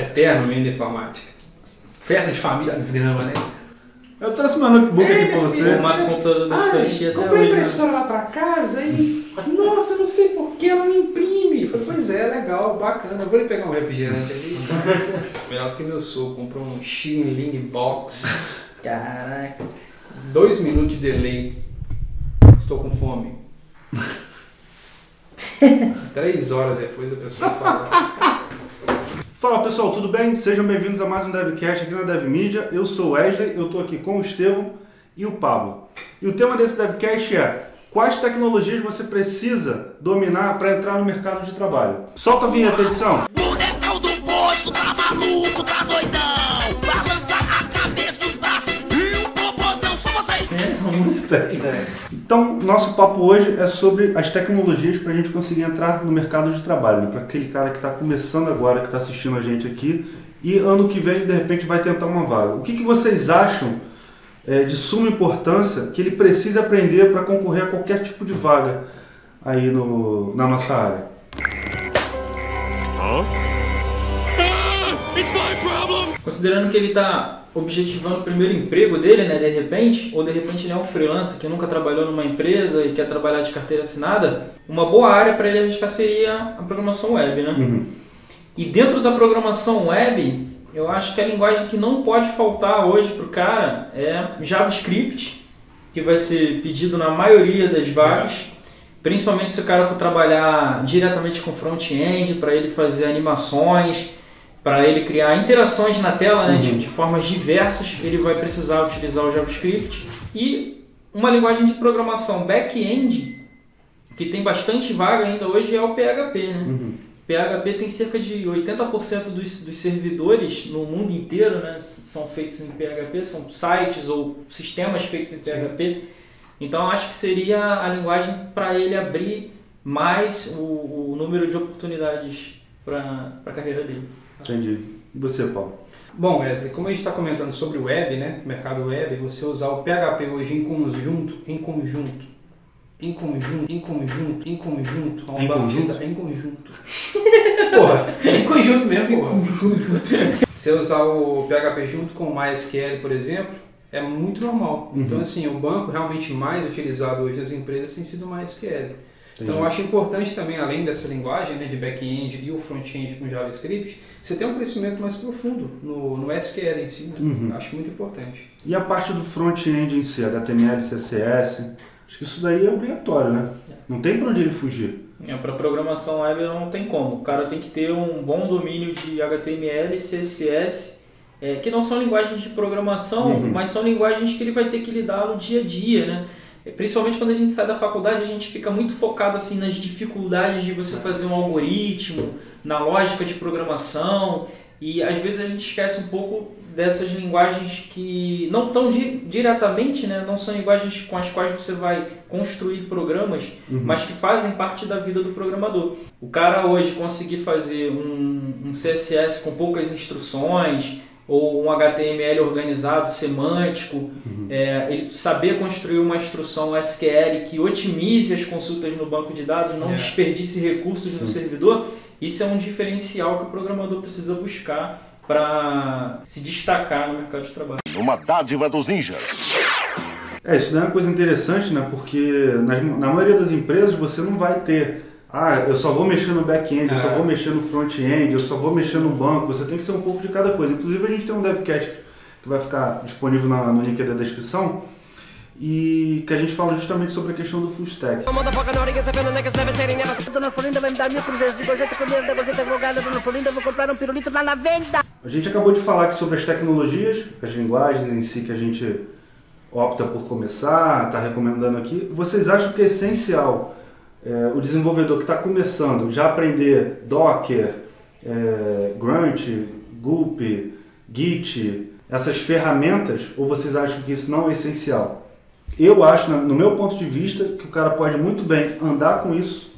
Eterno menino de informática. Festa de família desgrama, né? Eu trouxe meu notebook aqui pra você. O formato do computador da Tia até comprei hoje. né? impressora lá pra casa e. Nossa, eu não sei por que ela não imprime. Eu falei, pois é, legal, bacana. Eu vou lhe pegar um refrigerante ali. Melhor que meu sogro comprou um Xingling Box. Caraca. Dois minutos de delay. Estou com fome. Três horas depois a pessoa fala. Fala pessoal, tudo bem? Sejam bem-vindos a mais um DevCast aqui na DevMedia. Eu sou Wesley, eu estou aqui com o Estevão e o Pablo. E o tema desse DevCast é quais tecnologias você precisa dominar para entrar no mercado de trabalho. Solta a vinheta, edição. Bonecão do posto tá maluco, tá doidão. música aí, Então, nosso papo hoje é sobre as tecnologias para a gente conseguir entrar no mercado de trabalho. Para aquele cara que está começando agora, que está assistindo a gente aqui e ano que vem, de repente, vai tentar uma vaga. O que, que vocês acham é, de suma importância que ele precisa aprender para concorrer a qualquer tipo de vaga aí no, na nossa área? Considerando que ele tá objetivando o primeiro emprego dele, né, de repente, ou de repente ele é um freelancer que nunca trabalhou numa empresa e quer trabalhar de carteira assinada, uma boa área para ele arriscar seria a programação web, né? Uhum. E dentro da programação web, eu acho que a linguagem que não pode faltar hoje para o cara é JavaScript, que vai ser pedido na maioria das vagas, principalmente se o cara for trabalhar diretamente com front-end, para ele fazer animações, para ele criar interações na tela né, de, de formas diversas, ele vai precisar utilizar o JavaScript. E uma linguagem de programação back-end, que tem bastante vaga ainda hoje, é o PHP. Né? Uhum. PHP tem cerca de 80% dos, dos servidores no mundo inteiro né, são feitos em PHP, são sites ou sistemas feitos em PHP. Então acho que seria a linguagem para ele abrir mais o, o número de oportunidades para a carreira dele. Entendi. E você, Paulo? Bom, Wesley, como a gente está comentando sobre o web, né? Mercado web, você usar o PHP hoje em conjunto, em conjunto, em conjunto, em conjunto, em conjunto, Em conjunto? em conjunto. Porra, em conjunto mesmo, porra. Você usar o PHP junto com o MySQL, por exemplo, é muito normal. Uhum. Então, assim, o banco realmente mais utilizado hoje nas empresas tem sido o MySQL. Então, eu acho importante também, além dessa linguagem né, de back-end e o front-end com JavaScript, você ter um conhecimento mais profundo no, no SQL em si. Né? Uhum. Acho muito importante. E a parte do front-end em si, HTML, CSS, acho que isso daí é obrigatório, né? Não tem para onde ele fugir. para programação web não tem como. O cara tem que ter um bom domínio de HTML, CSS, é, que não são linguagens de programação, Uhum. mas são linguagens que ele vai ter que lidar no dia a dia, né? É, Principalmente quando a gente sai da faculdade, a gente fica muito focado assim nas dificuldades de você fazer um algoritmo, na lógica de programação, e às vezes a gente esquece um pouco dessas linguagens que não estão di diretamente, né? não são linguagens com as quais você vai construir programas, Uhum. mas que fazem parte da vida do programador. O cara hoje conseguir fazer um, um CSS com poucas instruções ou um HTML organizado, semântico, é, ele saber construir uma instrução SQL que otimize as consultas no banco de dados, não É. desperdice recursos no servidor, isso é um diferencial que o programador precisa buscar para se destacar no mercado de trabalho. Uma dádiva dos ninjas. É, isso daí é uma coisa interessante, né? Porque nas- na maioria das empresas você não vai ter, ah, eu só vou mexer no back-end, eu só É. vou mexer no front-end, eu só vou mexer no banco. Você tem que ser um pouco de cada coisa. Inclusive a gente tem um devcast que vai ficar disponível na- no link da descrição e que a gente fala justamente sobre a questão do full stack. A gente acabou de falar aqui sobre as tecnologias, as linguagens em si que a gente opta por começar, está recomendando aqui. Vocês acham que é essencial é, o desenvolvedor que está começando já aprender Docker, é, Grunt, Gulp, Git, essas ferramentas, ou vocês acham que isso não é essencial? Eu acho, no meu ponto de vista, que o cara pode muito bem andar com isso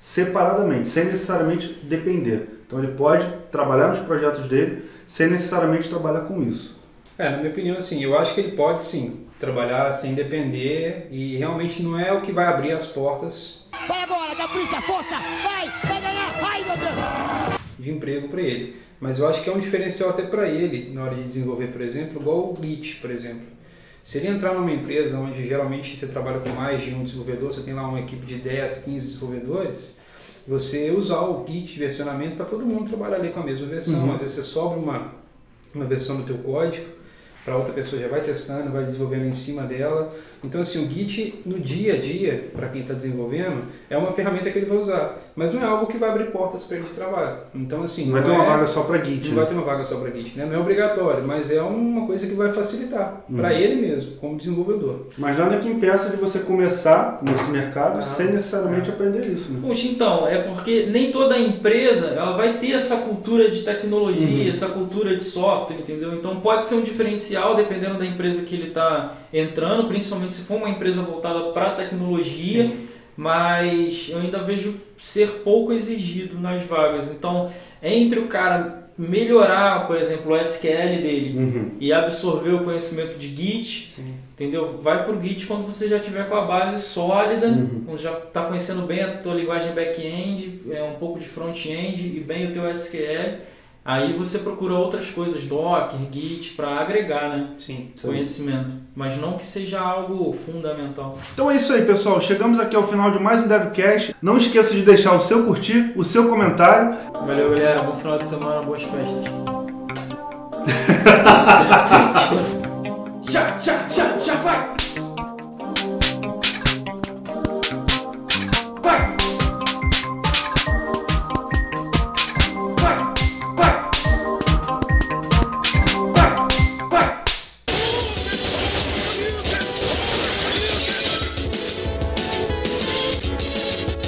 separadamente, sem necessariamente depender. Então ele pode trabalhar nos projetos dele sem necessariamente trabalhar com isso. É, na minha opinião, assim, eu acho que ele pode sim trabalhar sem depender e realmente não é o que vai abrir as portas Vai agora, polícia, força, vai, vai ganhar, vai, meu Deus. de emprego para ele. Mas eu acho que é um diferencial até para ele na hora de desenvolver, por exemplo, igual o Git, por exemplo. Se ele entrar numa empresa onde geralmente você trabalha com mais de um desenvolvedor, você tem lá uma equipe de 10, 15 desenvolvedores, você usar o Git de versionamento para todo mundo trabalhar ali com a mesma versão. Uhum. Às vezes você sobra uma, uma versão do teu código, para outra pessoa já vai testando, vai desenvolvendo em cima dela. Então assim, o Git no dia a dia, para quem está desenvolvendo, é uma ferramenta que ele vai usar, mas não é algo que vai abrir portas para ele de trabalho. Então assim, Não vai ter é- uma vaga só para Git. não né? vai ter uma vaga só para Git, né? Não é obrigatório, mas é uma coisa que vai facilitar Uhum. para ele mesmo, como desenvolvedor. Mas nada que impeça de você começar nesse mercado Ah, sem necessariamente aprender isso. Né? Puxa, então, é porque nem toda empresa ela vai ter essa cultura de tecnologia, Uhum. essa cultura de software, entendeu? Então pode ser um diferencial dependendo da empresa que ele está entrando, principalmente se for uma empresa voltada para tecnologia, mas eu ainda vejo ser pouco exigido nas vagas. Então, entre o cara melhorar, por exemplo, o SQL dele Uhum. e absorver o conhecimento de Git, Sim. entendeu? Vai pro Git quando você já tiver com a base sólida, Uhum. quando já está conhecendo bem a tua linguagem back-end, é, um pouco de front-end e bem o teu SQL. Aí você procura outras coisas, Docker, Git, para agregar né, Sim. conhecimento. Mas não que seja algo fundamental. Então é isso aí, pessoal. Chegamos aqui ao final de mais um DevCast. Não esqueça de deixar o seu curtir, o seu comentário. Valeu, galera. Bom final de semana, boas festas. Já, já, já, já vai!